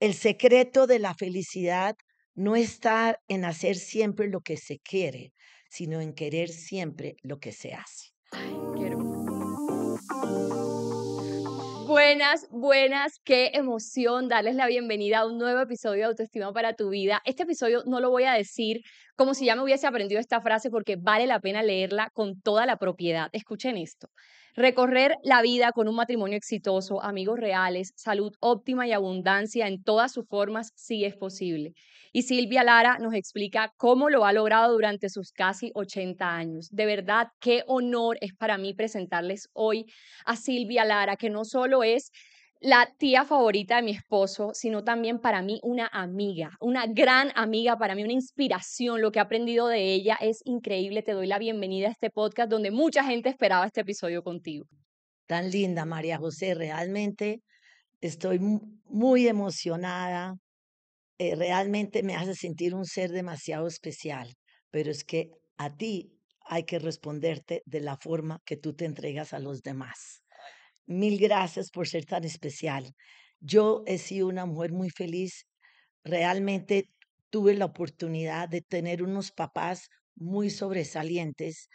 el secreto de la felicidad no está en hacer siempre lo que se quiere, sino en querer siempre lo que se hace. Buenas, buenas, qué emoción darles la bienvenida a un nuevo episodio de Autoestima para tu vida. Este episodio no lo voy a decir como si ya me hubiese aprendido esta frase porque vale la pena leerla con toda la propiedad. Escuchen esto. Recorrer la vida con un matrimonio exitoso, amigos reales, salud óptima y abundancia en todas sus formas sí es posible. Y Silvia Lara nos explica cómo lo ha logrado durante sus casi 80 años. De verdad, qué honor es para mí presentarles hoy a Silvia Lara, que no solo es la tía favorita de mi esposo, sino también para mí una amiga, una gran amiga, para mí una inspiración. Lo que he aprendido de ella es increíble. Te doy la bienvenida a este podcast donde mucha gente esperaba este episodio contigo. Tan linda, María José. Realmente estoy muy emocionada. Eh, realmente me hace sentir un ser demasiado especial, pero es que a ti hay que responderte de la forma que tú te entregas a los demás. Mil gracias por ser tan especial. Yo he sido una mujer muy feliz. Realmente tuve la oportunidad de tener unos papás muy sobresalientes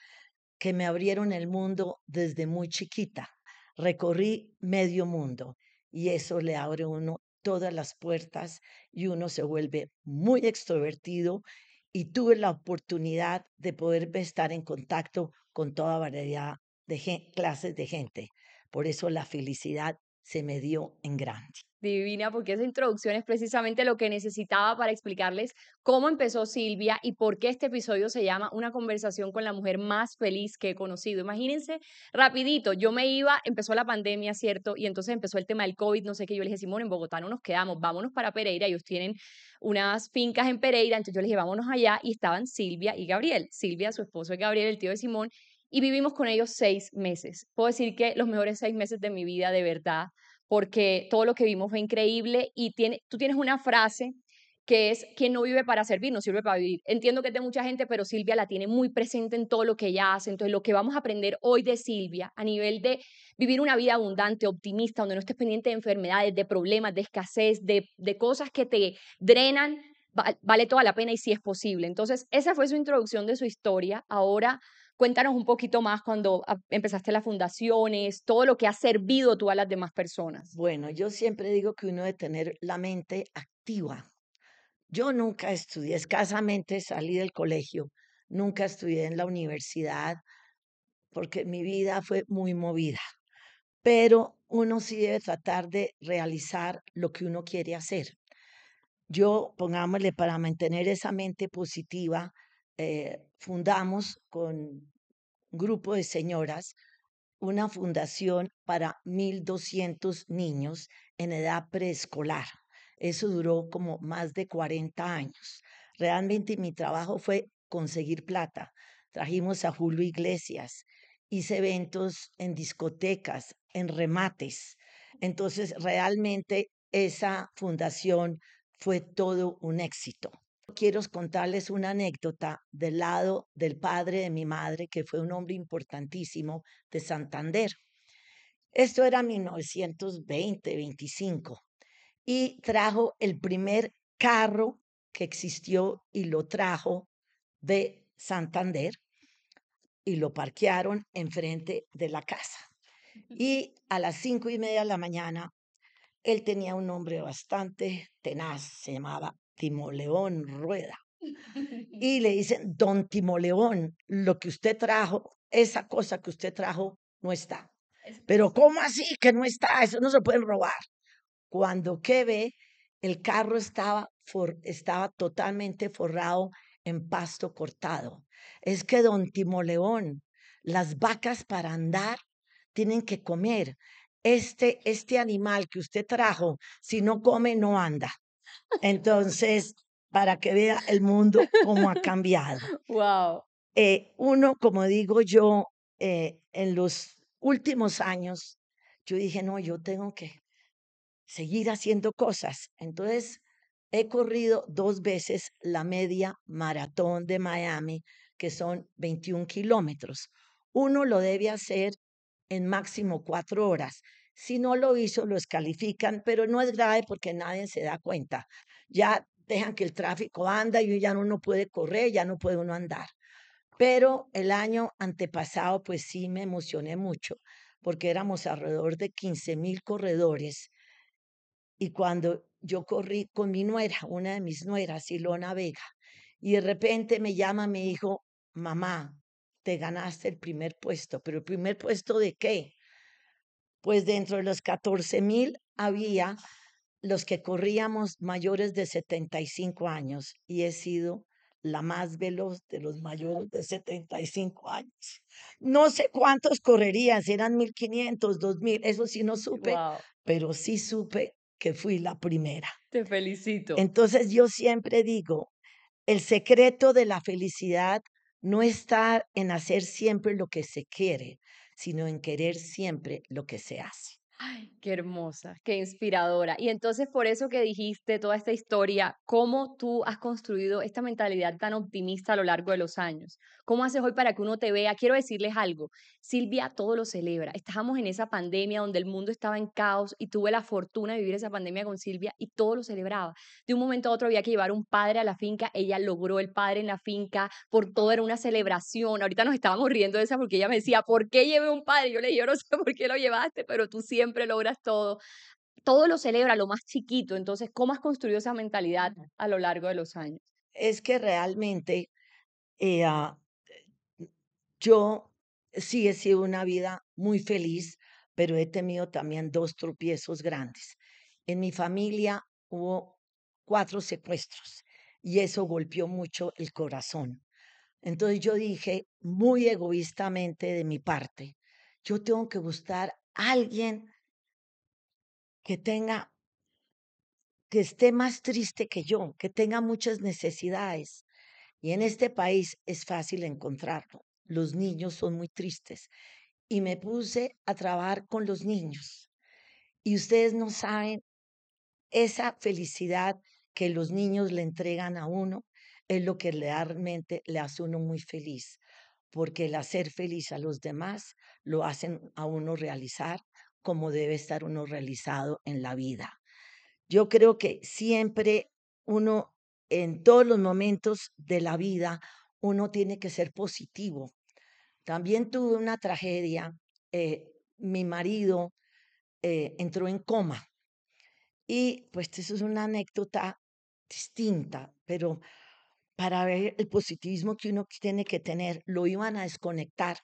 que me abrieron el mundo desde muy chiquita. Recorrí medio mundo y eso le abre uno todas las puertas y uno se vuelve muy extrovertido y tuve la oportunidad de poder estar en contacto con toda variedad de clases de gente. Por eso la felicidad se me dio en grande. Divina, porque esa introducción es precisamente lo que necesitaba para explicarles cómo empezó Silvia y por qué este episodio se llama Una conversación con la mujer más feliz que he conocido. Imagínense, rapidito, yo me iba, empezó la pandemia, ¿cierto? Y entonces empezó el tema del COVID, no sé qué, yo le dije, Simón, en Bogotá no nos quedamos, vámonos para Pereira, ellos tienen unas fincas en Pereira, entonces yo les dije, vámonos allá, y estaban Silvia y Gabriel. Silvia, su esposo es Gabriel, el tío de Simón, y vivimos con ellos seis meses. Puedo decir que los mejores seis meses de mi vida, de verdad, porque todo lo que vimos fue increíble y tiene, tú tienes una frase que es quien no vive para servir, no sirve para vivir. Entiendo que es de mucha gente, pero Silvia la tiene muy presente en todo lo que ella hace. Entonces, lo que vamos a aprender hoy de Silvia a nivel de vivir una vida abundante, optimista, donde no estés pendiente de enfermedades, de problemas, de escasez, de, de cosas que te drenan, vale toda la pena y si sí es posible. Entonces, esa fue su introducción de su historia. Ahora Cuéntanos un poquito más cuando empezaste las fundaciones, todo lo que ha servido tú a las demás personas. Bueno, yo siempre digo que uno debe tener la mente activa. Yo nunca estudié, escasamente salí del colegio, nunca estudié en la universidad, porque mi vida fue muy movida. Pero uno sí debe tratar de realizar lo que uno quiere hacer. Yo, pongámosle, para mantener esa mente positiva, eh, fundamos con un grupo de señoras una fundación para 1.200 niños en edad preescolar. Eso duró como más de 40 años. Realmente mi trabajo fue conseguir plata. Trajimos a Julio Iglesias, hice eventos en discotecas, en remates. Entonces, realmente esa fundación fue todo un éxito quiero contarles una anécdota del lado del padre de mi madre, que fue un hombre importantísimo de Santander. Esto era 1920, 25, y trajo el primer carro que existió y lo trajo de Santander y lo parquearon enfrente de la casa. Y a las cinco y media de la mañana, él tenía un nombre bastante tenaz, se llamaba Timoleón Rueda. Y le dicen, don Timoleón, lo que usted trajo, esa cosa que usted trajo, no está. Pero ¿cómo así que no está? Eso no se puede robar. Cuando que ve, el carro estaba, estaba totalmente forrado en pasto cortado. Es que don Timoleón, las vacas para andar tienen que comer. Este, este animal que usted trajo, si no come, no anda. Entonces, para que vea el mundo cómo ha cambiado. Wow. Eh, uno, como digo yo, eh, en los últimos años, yo dije, no, yo tengo que seguir haciendo cosas. Entonces, he corrido dos veces la media maratón de Miami, que son 21 kilómetros. Uno lo debe hacer en máximo cuatro horas. Si no lo hizo, lo descalifican, pero no es grave porque nadie se da cuenta. Ya dejan que el tráfico anda y ya uno no puede correr, ya no puede uno andar. Pero el año antepasado, pues sí me emocioné mucho, porque éramos alrededor de 15 mil corredores. Y cuando yo corrí con mi nuera, una de mis nueras, Ilona Vega, y de repente me llama mi hijo, mamá, te ganaste el primer puesto, pero el primer puesto de qué? Pues dentro de los 14 mil había los que corríamos mayores de 75 años y he sido la más veloz de los mayores de 75 años. No sé cuántos correrían, si eran 1500, 2000, eso sí no supe, pero sí supe que fui la primera. Te felicito. Entonces yo siempre digo, el secreto de la felicidad no está en hacer siempre lo que se quiere, sino en querer siempre lo que se hace. Ay, qué hermosa, qué inspiradora. Y entonces por eso que dijiste toda esta historia, cómo tú has construido esta mentalidad tan optimista a lo largo de los años. ¿Cómo haces hoy para que uno te vea? Quiero decirles algo, Silvia todo lo celebra. Estábamos en esa pandemia donde el mundo estaba en caos y tuve la fortuna de vivir esa pandemia con Silvia y todo lo celebraba. De un momento a otro había que llevar un padre a la finca, ella logró el padre en la finca, por todo era una celebración. Ahorita nos estábamos riendo de esa porque ella me decía, ¿por qué llevé un padre? Yo le dije, yo no sé por qué lo llevaste, pero tú siempre siempre logras todo. Todo lo celebra, lo más chiquito. Entonces, ¿cómo has construido esa mentalidad a lo largo de los años? Es que realmente eh, ah, yo sí he sido una vida muy feliz, pero he tenido también dos tropiezos grandes. En mi familia hubo cuatro secuestros y eso golpeó mucho el corazón. Entonces yo dije, muy egoístamente de mi parte, yo tengo que buscar a alguien que tenga, que esté más triste que yo, que tenga muchas necesidades. Y en este país es fácil encontrarlo. Los niños son muy tristes. Y me puse a trabajar con los niños. Y ustedes no saben esa felicidad que los niños le entregan a uno es lo que realmente le hace uno muy feliz, porque el hacer feliz a los demás lo hacen a uno realizar como debe estar uno realizado en la vida. Yo creo que siempre uno, en todos los momentos de la vida, uno tiene que ser positivo. También tuve una tragedia. Eh, mi marido eh, entró en coma. Y pues eso es una anécdota distinta, pero para ver el positivismo que uno tiene que tener, lo iban a desconectar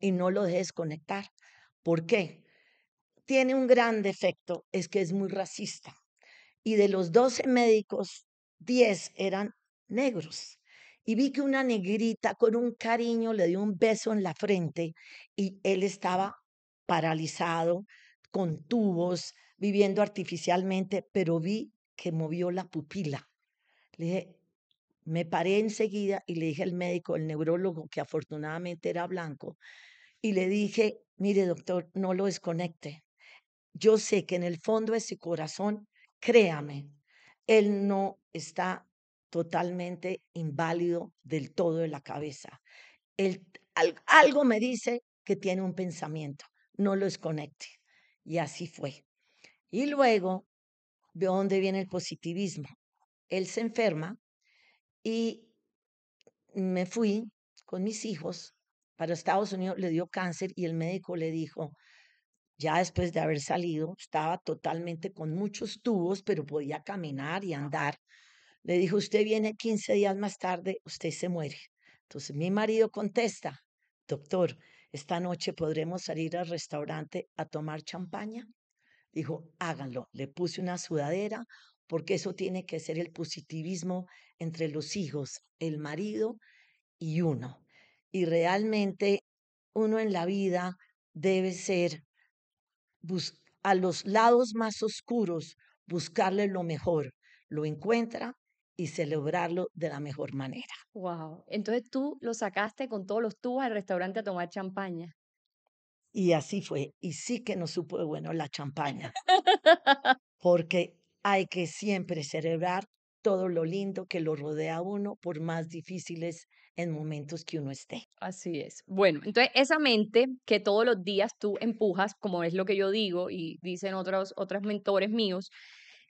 y no lo dejé desconectar. ¿Por qué? Tiene un gran defecto, es que es muy racista. Y de los 12 médicos, 10 eran negros. Y vi que una negrita con un cariño le dio un beso en la frente y él estaba paralizado, con tubos, viviendo artificialmente, pero vi que movió la pupila. Le dije, me paré enseguida y le dije al médico, el neurólogo, que afortunadamente era blanco, y le dije, mire doctor, no lo desconecte, yo sé que en el fondo de ese corazón, créame, él no está totalmente inválido del todo de la cabeza. Él, algo me dice que tiene un pensamiento, no lo desconecte. Y así fue. Y luego, ¿de dónde viene el positivismo? Él se enferma y me fui con mis hijos para Estados Unidos, le dio cáncer y el médico le dijo, ya después de haber salido, estaba totalmente con muchos tubos, pero podía caminar y andar. Le dijo, usted viene 15 días más tarde, usted se muere. Entonces mi marido contesta, doctor, esta noche podremos salir al restaurante a tomar champaña. Dijo, háganlo. Le puse una sudadera porque eso tiene que ser el positivismo entre los hijos, el marido y uno. Y realmente uno en la vida debe ser a los lados más oscuros, buscarle lo mejor, lo encuentra y celebrarlo de la mejor manera. Wow. Entonces tú lo sacaste con todos los tubos al restaurante a tomar champaña. Y así fue. Y sí que no supo bueno la champaña. porque hay que siempre celebrar todo lo lindo que lo rodea a uno, por más difíciles en momentos que uno esté. Así es. Bueno, entonces esa mente que todos los días tú empujas, como es lo que yo digo y dicen otros, otros mentores míos,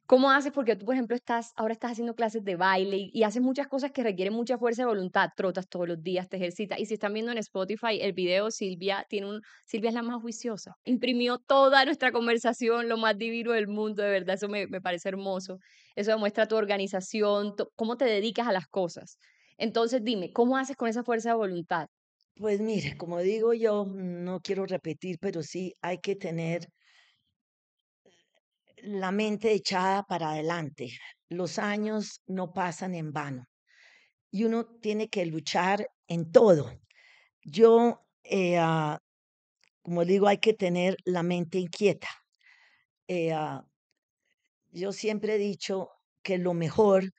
¿Cómo haces? Porque tú, por ejemplo, estás, ahora estás haciendo clases de baile y, y, haces muchas cosas que requieren mucha fuerza de voluntad. Trotas todos los días, te ejercitas. Y si están viendo en Spotify el video, Silvia tiene un, Silvia es la más juiciosa. Imprimió toda nuestra conversación, lo más divino del mundo, de verdad. Eso me, me parece hermoso. Eso demuestra tu organización, cómo te dedicas a las cosas. Entonces, dime, ¿cómo haces con esa fuerza de voluntad? Pues mire, como digo yo, no quiero repetir, pero sí hay que tener la mente echada para adelante. Los años no pasan en vano y uno tiene que luchar en todo. Yo, eh, ah, como digo, hay que tener la mente inquieta. Eh, ah, yo siempre he dicho que lo mejor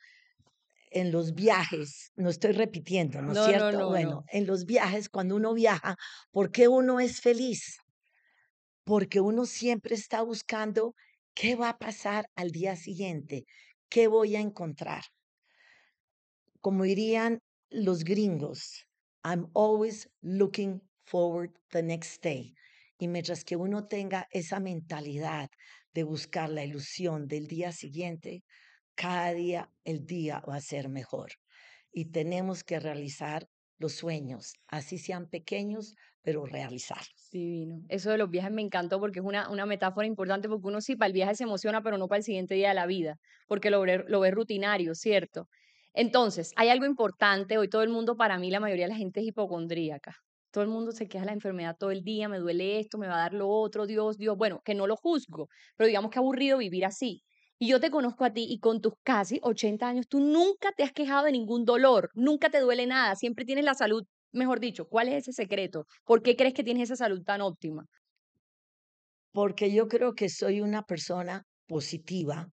en los viajes, no estoy repitiendo, ¿no es No, cierto? no, Bueno, no. en los viajes, cuando uno viaja, ¿por qué uno es feliz? Porque uno siempre está buscando qué va a pasar al día siguiente, qué voy a encontrar. Como dirían los gringos, I'm always looking forward the next day. Y mientras que uno tenga esa mentalidad de buscar la ilusión del día siguiente, cada día el día va a ser mejor. Y tenemos que realizar los sueños, así sean pequeños, pero realizarlos. Divino. Eso de los viajes me encantó porque es una, una metáfora importante porque uno sí para el viaje se emociona, pero no para el siguiente día de la vida, porque lo lo ve rutinario, ¿cierto? Entonces, hay algo importante, hoy todo el mundo, para mí la mayoría de la gente es hipocondríaca. Todo el mundo se queja de la enfermedad todo el día, me duele esto, me va a dar lo otro, Dios, Dios. Bueno, que no lo juzgo, pero digamos que aburrido vivir así. Y yo te conozco a ti y con tus casi 80 años, tú nunca te has quejado de ningún dolor, nunca te duele nada, siempre tienes la salud, mejor dicho, ¿cuál es ese secreto? ¿Por qué crees que tienes esa salud tan óptima? Porque yo creo que soy una persona positiva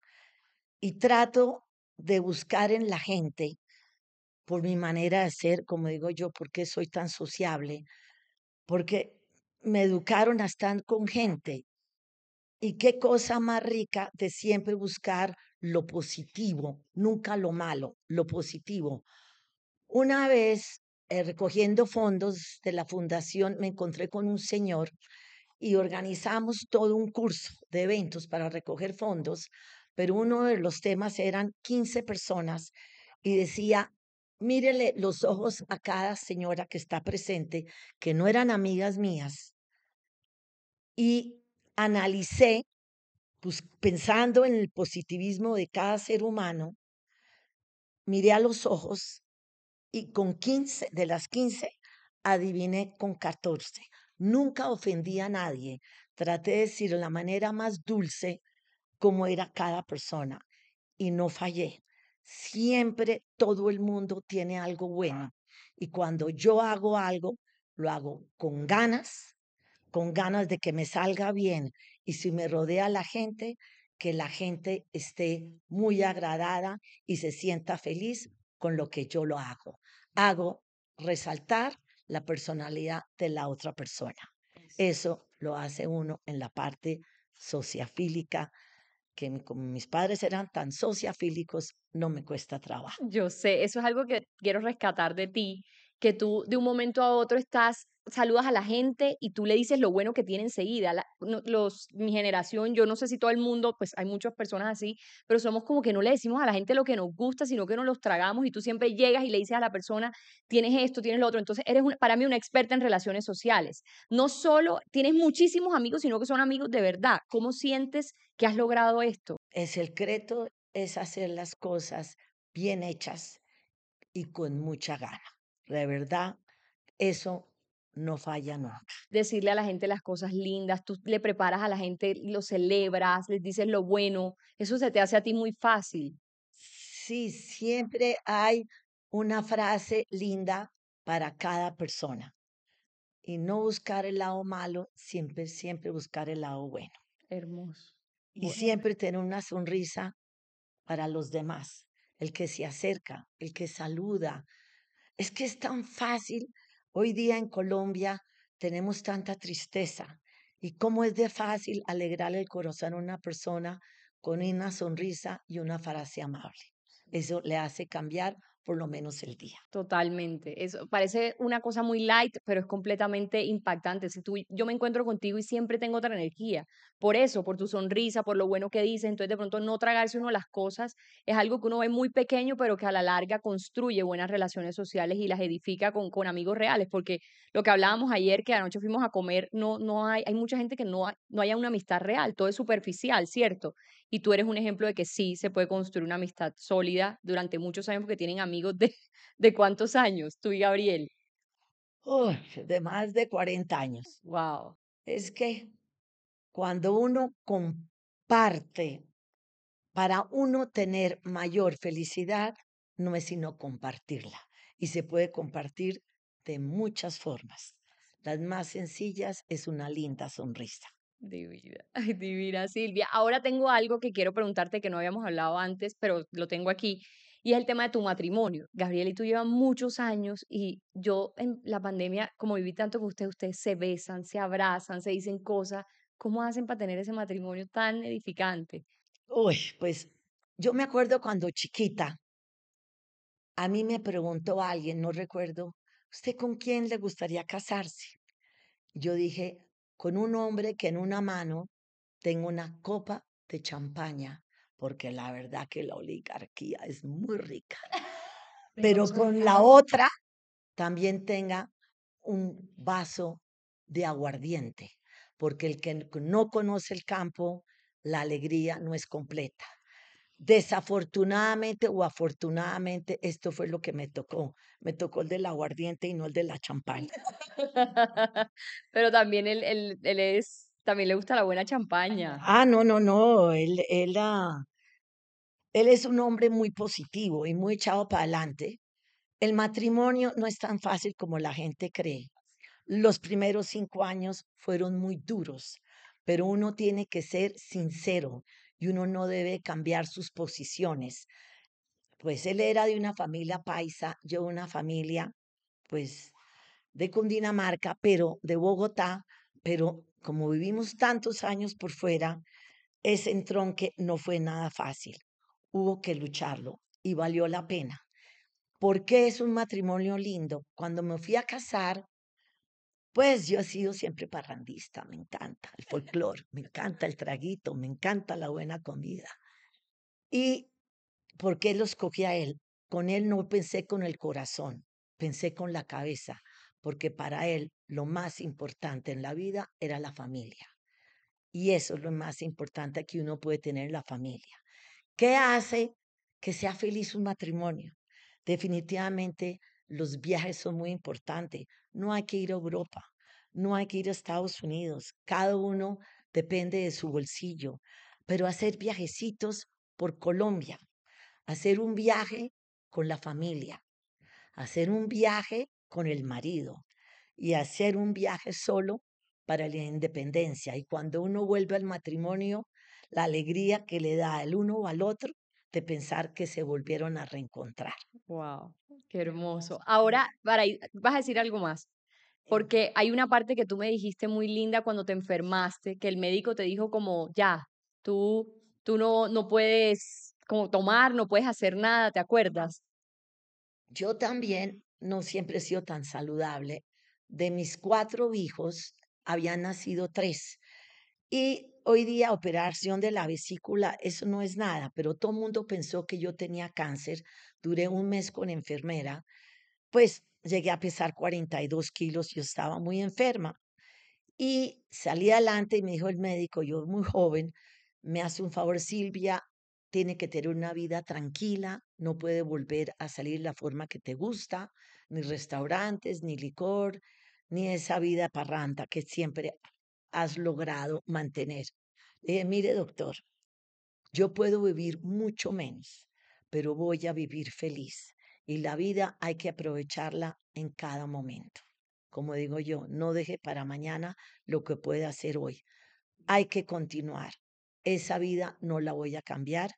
y trato de buscar en la gente, por mi manera de ser, como digo yo, por qué soy tan sociable, porque me educaron a estar con gente. Y qué cosa más rica de siempre buscar lo positivo, nunca lo malo, lo positivo. Una vez, eh, recogiendo fondos de la fundación, me encontré con un señor y organizamos todo un curso de eventos para recoger fondos, pero uno de los temas eran 15 personas y decía, mírele los ojos a cada señora que está presente, que no eran amigas mías, y analicé, pues pensando en el positivismo de cada ser humano, miré a los ojos y con 15, de las 15, adiviné con 14. Nunca ofendí a nadie. Traté de decir de la manera más dulce cómo era cada persona y no fallé. Siempre todo el mundo tiene algo bueno y cuando yo hago algo, lo hago con ganas, con ganas de que me salga bien y si me rodea la gente, que la gente esté muy agradada y se sienta feliz con lo que yo lo hago. Hago resaltar la personalidad de la otra persona. Eso lo hace uno en la parte sociafílica, que como mis padres eran tan sociafílicos, no me cuesta trabajo. Yo sé, eso es algo que quiero rescatar de ti, que tú de un momento a otro estás, saludas a la gente y tú le dices lo bueno que tiene enseguida. La- los, mi generación, yo no sé si todo el mundo, pues hay muchas personas así, pero somos como que no le decimos a la gente lo que nos gusta, sino que nos los tragamos y tú siempre llegas y le dices a la persona, tienes esto, tienes lo otro. Entonces eres una- para mí una experta en relaciones sociales. No solo tienes muchísimos amigos, sino que son amigos de verdad. ¿Cómo sientes que has logrado esto? El secreto es hacer las cosas bien hechas y con mucha gana. De verdad, eso no falla nunca. decirle a la gente las cosas lindas, tú le preparas a la gente, lo celebras, les dices lo bueno, eso se te hace a ti muy fácil. Sí, siempre hay una frase linda para cada persona. Y no buscar el lado malo, siempre, siempre buscar el lado bueno. Hermoso. Y Bueno, siempre tener una sonrisa para los demás. El que se acerca, el que saluda. Es que es tan fácil. Hoy día en Colombia tenemos tanta tristeza. Y cómo es de fácil alegrarle el corazón a una persona con una sonrisa y una frase amable. eso le hace cambiar por lo menos el día. Totalmente. Eso parece una cosa muy light, pero es completamente impactante. Si tú, yo me encuentro contigo y siempre tengo otra energía. Por eso, por tu sonrisa, por lo bueno que dices. Entonces, de pronto, no tragarse uno las cosas es algo que uno ve muy pequeño, pero que a la larga construye buenas relaciones sociales y las edifica con, con amigos reales. Porque lo que hablábamos ayer, que anoche fuimos a comer, no, no hay, hay mucha gente que no, no haya una amistad real. Todo es superficial, ¿cierto? Y tú eres un ejemplo de que sí se puede construir una amistad sólida durante muchos años porque tienen amigos de, de cuántos años, tú y Gabriel. Uy, de más de 40 años. Wow. Es que cuando uno comparte, para uno tener mayor felicidad, no es sino compartirla. Y se puede compartir de muchas formas. Las más sencillas es una linda sonrisa. Divina, divina Silvia. Ahora tengo algo que quiero preguntarte que no habíamos hablado antes, pero lo tengo aquí. Y es el tema de tu matrimonio. Gabriel y tú llevan muchos años y yo en la pandemia, como viví tanto con ustedes, ustedes se besan, se abrazan, se dicen cosas. ¿Cómo hacen para tener ese matrimonio tan edificante? Uy, pues yo me acuerdo cuando chiquita, a mí me preguntó alguien, no recuerdo, ¿usted con quién le gustaría casarse? Yo dije, con un hombre que en una mano tenga una copa de champaña porque la verdad que la oligarquía es muy rica. Pero con la otra también tenga un vaso de aguardiente, porque el que no conoce el campo, la alegría no es completa. Desafortunadamente o afortunadamente, esto fue lo que me tocó. Me tocó el del aguardiente y no el de la champaña. Pero también él, él, él es, también le gusta la buena champaña. Ah, no, no, no. Él, él, ah, él es un hombre muy positivo y muy echado para adelante. El matrimonio no es tan fácil como la gente cree. Los primeros cinco años fueron muy duros, pero uno tiene que ser sincero y uno no debe cambiar sus posiciones. Pues él era de una familia paisa, yo una familia, pues, de Cundinamarca, pero de Bogotá, pero como vivimos tantos años por fuera, ese entronque no fue nada fácil hubo que lucharlo y valió la pena. ¿Por qué es un matrimonio lindo? Cuando me fui a casar, pues yo he sido siempre parrandista, me encanta el folclore, me encanta el traguito, me encanta la buena comida. ¿Y por qué lo escogí a él? Con él no pensé con el corazón, pensé con la cabeza, porque para él lo más importante en la vida era la familia. Y eso es lo más importante que uno puede tener en la familia. ¿Qué hace que sea feliz un matrimonio? Definitivamente los viajes son muy importantes. No hay que ir a Europa, no hay que ir a Estados Unidos. Cada uno depende de su bolsillo. Pero hacer viajecitos por Colombia, hacer un viaje con la familia, hacer un viaje con el marido y hacer un viaje solo para la independencia. Y cuando uno vuelve al matrimonio, la alegría que le da el uno al otro de pensar que se volvieron a reencontrar. Wow, qué hermoso. Ahora, para vas a decir algo más, porque hay una parte que tú me dijiste muy linda cuando te enfermaste, que el médico te dijo como, ya, tú, tú no, no puedes como tomar, no puedes hacer nada, ¿te acuerdas? Yo también no siempre he sido tan saludable. De mis cuatro hijos, habían nacido tres. Y hoy día operación de la vesícula, eso no es nada, pero todo el mundo pensó que yo tenía cáncer. Duré un mes con enfermera, pues llegué a pesar 42 kilos, yo estaba muy enferma. Y salí adelante y me dijo el médico, yo muy joven, me hace un favor Silvia, tiene que tener una vida tranquila, no puede volver a salir la forma que te gusta, ni restaurantes, ni licor, ni esa vida parranda que siempre has logrado mantener. Le dije, mire doctor, yo puedo vivir mucho menos, pero voy a vivir feliz. Y la vida hay que aprovecharla en cada momento. Como digo yo, no deje para mañana lo que puede hacer hoy. Hay que continuar. Esa vida no la voy a cambiar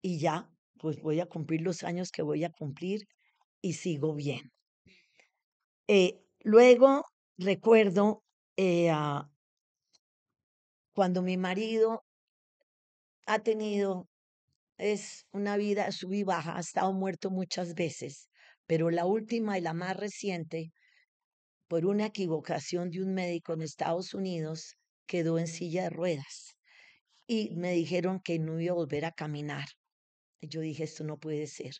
y ya, pues voy a cumplir los años que voy a cumplir y sigo bien. Eh, luego recuerdo eh, cuando mi marido ha tenido es una vida sub baja, ha estado muerto muchas veces, pero la última y la más reciente, por una equivocación de un médico en Estados Unidos, quedó en silla de ruedas y me dijeron que no iba a volver a caminar. Yo dije, esto no puede ser.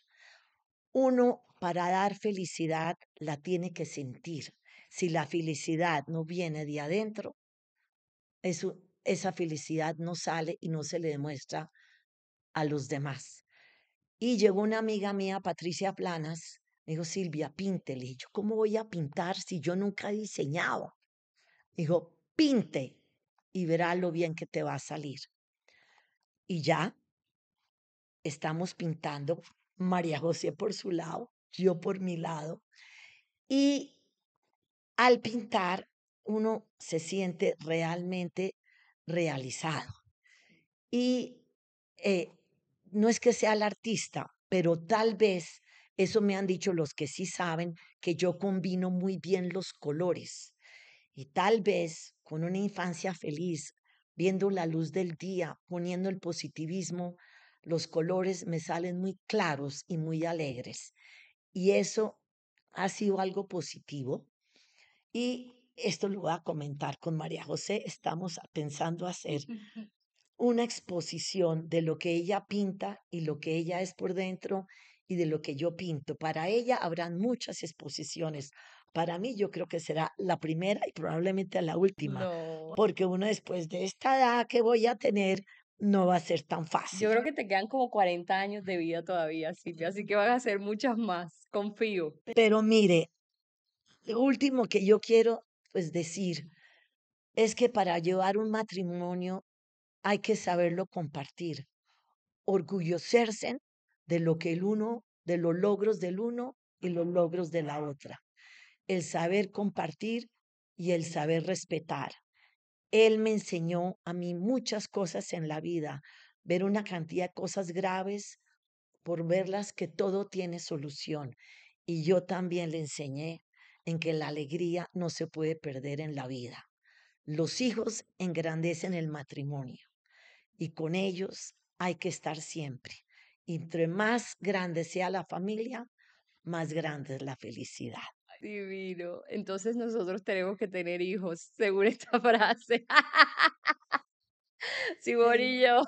Uno, para dar felicidad, la tiene que sentir. Si la felicidad no viene de adentro, eso, esa felicidad no sale y no se le demuestra a los demás. Y llegó una amiga mía, Patricia Planas, me dijo, Silvia, píntele. Y yo, ¿cómo voy a pintar si yo nunca he diseñado? Dijo, pinte y verá lo bien que te va a salir. Y ya estamos pintando, María José por su lado, yo por mi lado. Y al pintar, uno se siente realmente realizado. Y eh, no es que sea el artista, pero tal vez, eso me han dicho los que sí saben, que yo combino muy bien los colores. Y tal vez con una infancia feliz, viendo la luz del día, poniendo el positivismo, los colores me salen muy claros y muy alegres. Y eso ha sido algo positivo. Y esto lo voy a comentar con María José. Estamos pensando hacer una exposición de lo que ella pinta y lo que ella es por dentro y de lo que yo pinto. Para ella habrán muchas exposiciones. Para mí yo creo que será la primera y probablemente la última, porque uno después de esta edad que voy a tener no va a ser tan fácil. Yo creo que te quedan como 40 años de vida todavía, Silvia, así que van a ser muchas más, confío. Pero mire, lo último que yo quiero pues decir es que para llevar un matrimonio hay que saberlo compartir, orgullocerse de lo que el uno, de los logros del uno y los logros de la otra. El saber compartir y el saber respetar. Él me enseñó a mí muchas cosas en la vida, ver una cantidad de cosas graves por verlas que todo tiene solución. Y yo también le enseñé en que la alegría no se puede perder en la vida. Los hijos engrandecen el matrimonio y con ellos hay que estar siempre. entre más grande sea la familia, más grande es la felicidad. Divino. Entonces nosotros tenemos que tener hijos, según esta frase. Simón y yo.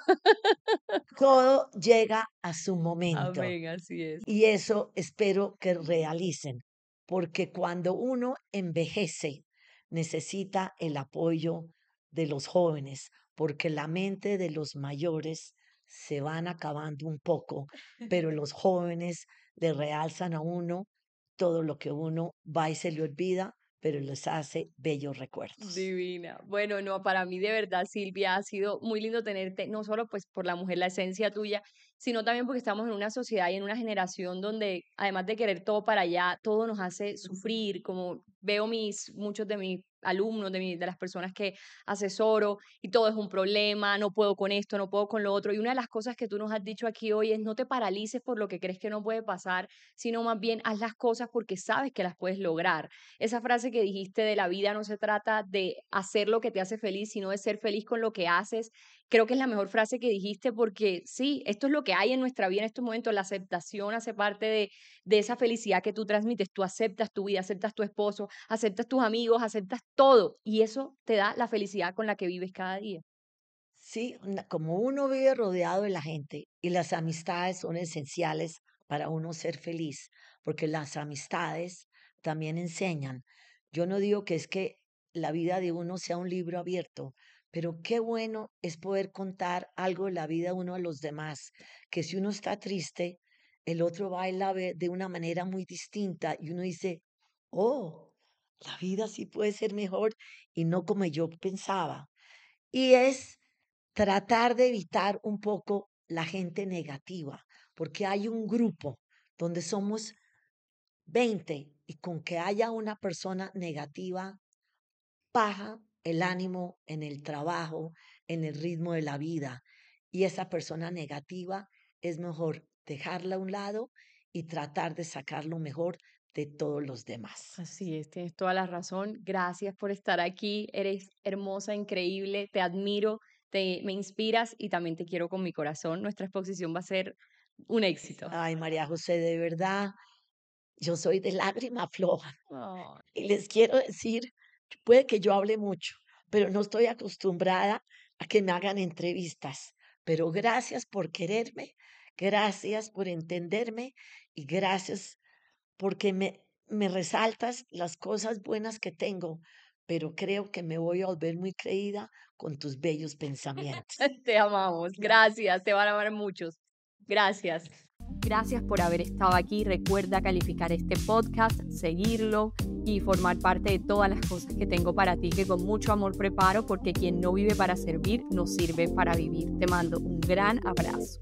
Todo llega a su momento. Amén, así es. Y eso espero que realicen, porque cuando uno envejece, necesita el apoyo de los jóvenes, porque la mente de los mayores se van acabando un poco, pero los jóvenes le realzan a uno todo lo que uno va y se le olvida, pero les hace bellos recuerdos. Divina. Bueno, no, para mí de verdad, Silvia, ha sido muy lindo tenerte, no solo pues por la mujer, la esencia tuya, sino también porque estamos en una sociedad y en una generación donde, además de querer todo para allá, todo nos hace sufrir, como veo mis, muchos de mis alumnos, de, de las personas que asesoro, y todo es un problema, no puedo con esto, no puedo con lo otro. Y una de las cosas que tú nos has dicho aquí hoy es no te paralices por lo que crees que no puede pasar, sino más bien haz las cosas porque sabes que las puedes lograr. Esa frase que dijiste de la vida no se trata de hacer lo que te hace feliz, sino de ser feliz con lo que haces creo que es la mejor frase que dijiste porque sí, esto es lo que hay en nuestra vida en estos momentos, la aceptación hace parte de, de esa felicidad que tú transmites, tú aceptas tu vida, aceptas tu esposo, aceptas tus amigos, aceptas todo y eso te da la felicidad con la que vives cada día. Sí, como uno vive rodeado de la gente y las amistades son esenciales para uno ser feliz, porque las amistades también enseñan. Yo no digo que es que la vida de uno sea un libro abierto, pero qué bueno es poder contar algo de la vida uno a los demás, que si uno está triste, el otro baila de una manera muy distinta y uno dice, oh, la vida sí puede ser mejor y no como yo pensaba. Y es tratar de evitar un poco la gente negativa, porque hay un grupo donde somos 20 y con que haya una persona negativa, baja el ánimo en el trabajo, en el ritmo de la vida. Y esa persona negativa es mejor dejarla a un lado y tratar de sacar lo mejor de todos los demás. Así es, tienes toda la razón. Gracias por estar aquí. Eres hermosa, increíble, te admiro. te, me inspiras y también te quiero con mi corazón. Nuestra exposición va a ser un éxito. Ay, María José, de verdad, yo soy de lágrima floja. Y les quiero decir, puede que yo hable mucho, pero no estoy acostumbrada a que me hagan entrevistas. Pero gracias por quererme, gracias por entenderme y gracias porque me, me resaltas las cosas buenas que tengo, pero creo que me voy a volver muy creída con tus bellos pensamientos. te amamos, gracias, te van a amar muchos. Gracias. Gracias por haber estado aquí. Recuerda calificar este podcast, seguirlo y formar parte de todas las cosas que tengo para ti, que con mucho amor preparo, porque quien no vive para servir, no sirve para vivir. Te mando un gran abrazo.